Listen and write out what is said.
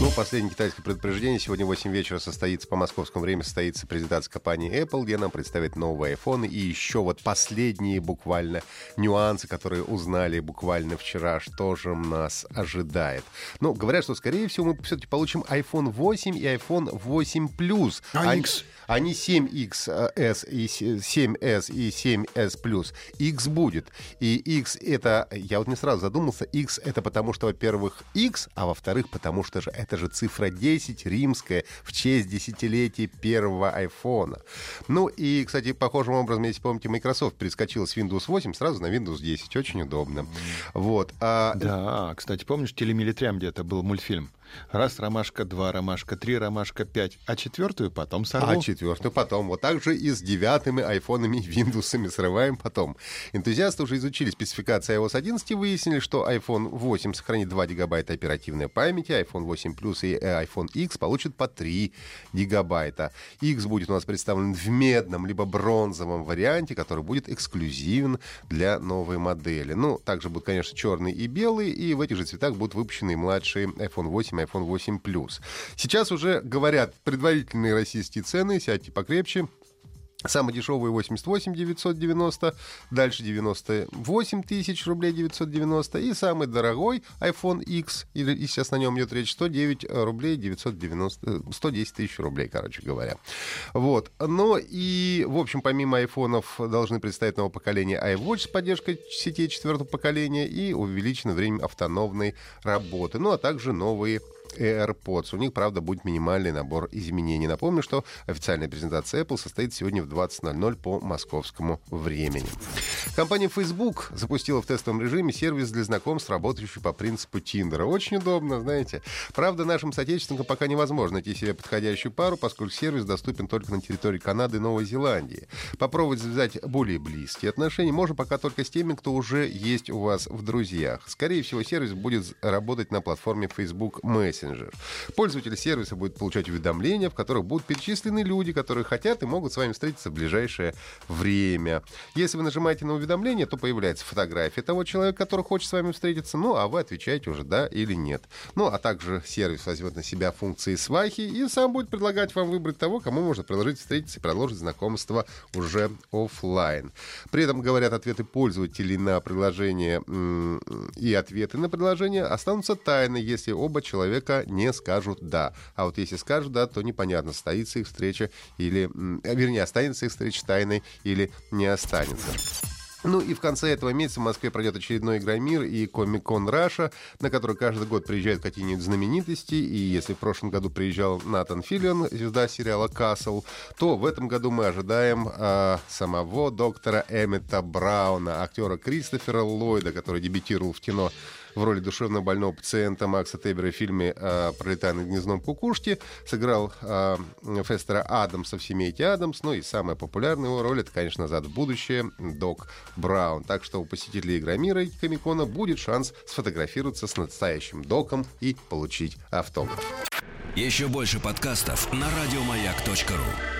Ну, последнее китайское предупреждение. Сегодня в 8 вечера состоится, по московскому времени, состоится презентация компании Apple, где нам представят новые iPhone. И еще вот последние буквально нюансы, которые узнали буквально вчера, что же нас ожидает. Ну, говорят, что, скорее всего, мы все-таки получим iPhone 8 и iPhone 8 Plus. А X? Они 7XS и 7S и 7S Plus. X будет. И X это, я вот не сразу задумался, X это потому что, во-первых, X, а во-вторых, потому что же это же цифра 10 римская в честь десятилетия первого айфона. Ну и, кстати, похожим образом, если помните, Microsoft перескочил с Windows 8 сразу на Windows 10. Очень удобно. Вот. А... Да, кстати, помнишь, телемилитрям где-то был мультфильм? Раз ромашка, два ромашка, три ромашка, пять. А четвертую потом сорву. А четвертую потом. Вот так же и с девятыми айфонами и виндусами срываем потом. Энтузиасты уже изучили спецификации iOS 11 и выяснили, что iPhone 8 сохранит 2 гигабайта оперативной памяти, iPhone 8 Plus и э, iPhone X получат по 3 гигабайта. X будет у нас представлен в медном либо бронзовом варианте, который будет эксклюзивен для новой модели. Ну, также будут, конечно, черный и белый, и в этих же цветах будут выпущены младшие iPhone 8 iPhone 8 Plus. Сейчас уже говорят предварительные российские цены, сядьте покрепче. Самый дешевый 88 990, дальше 98 тысяч рублей 990 и самый дорогой iPhone X, и, сейчас на нем идет речь, 109 рублей 990, 110 тысяч рублей, короче говоря. Вот. Но и, в общем, помимо айфонов должны представить новое поколение iWatch с поддержкой сетей четвертого поколения и увеличено время автономной работы, ну а также новые AirPods. У них, правда, будет минимальный набор изменений. Напомню, что официальная презентация Apple состоит сегодня в 20.00 по московскому времени. Компания Facebook запустила в тестовом режиме сервис для знакомств, работающий по принципу Тиндера. Очень удобно, знаете. Правда, нашим соотечественникам пока невозможно найти себе подходящую пару, поскольку сервис доступен только на территории Канады и Новой Зеландии. Попробовать завязать более близкие отношения можно пока только с теми, кто уже есть у вас в друзьях. Скорее всего, сервис будет работать на платформе Facebook Messenger. Пользователь сервиса будет получать уведомления, в которых будут перечислены люди, которые хотят и могут с вами встретиться в ближайшее время. Если вы нажимаете на уведомление, то появляется фотография того человека, который хочет с вами встретиться, ну, а вы отвечаете уже да или нет. Ну, а также сервис возьмет на себя функции свахи и сам будет предлагать вам выбрать того, кому можно предложить встретиться и продолжить знакомство уже офлайн. При этом, говорят, ответы пользователей на предложение и ответы на предложение останутся тайны, если оба человека не скажут «да». А вот если скажут «да», то непонятно, состоится их встреча или... Вернее, останется их встреча тайной или не останется. Ну и в конце этого месяца в Москве пройдет очередной Игромир и Комик-кон Раша, на который каждый год приезжают какие-нибудь знаменитости. И если в прошлом году приезжал Натан Филлиан, звезда сериала «Касл», то в этом году мы ожидаем э, самого доктора Эммета Брауна, актера Кристофера Ллойда, который дебютировал в кино в роли душевно больного пациента Макса Тебера в фильме э, «Пролетая над гнездом кукушки». Сыграл э, Фестера Адамса в «Семейке Адамс». Ну и самая популярная его роль — это, конечно, «Назад в будущее» Док Браун. Так что у посетителей Игромира и Комикона будет шанс сфотографироваться с настоящим Доком и получить автограф. Еще больше подкастов на радиомаяк.ру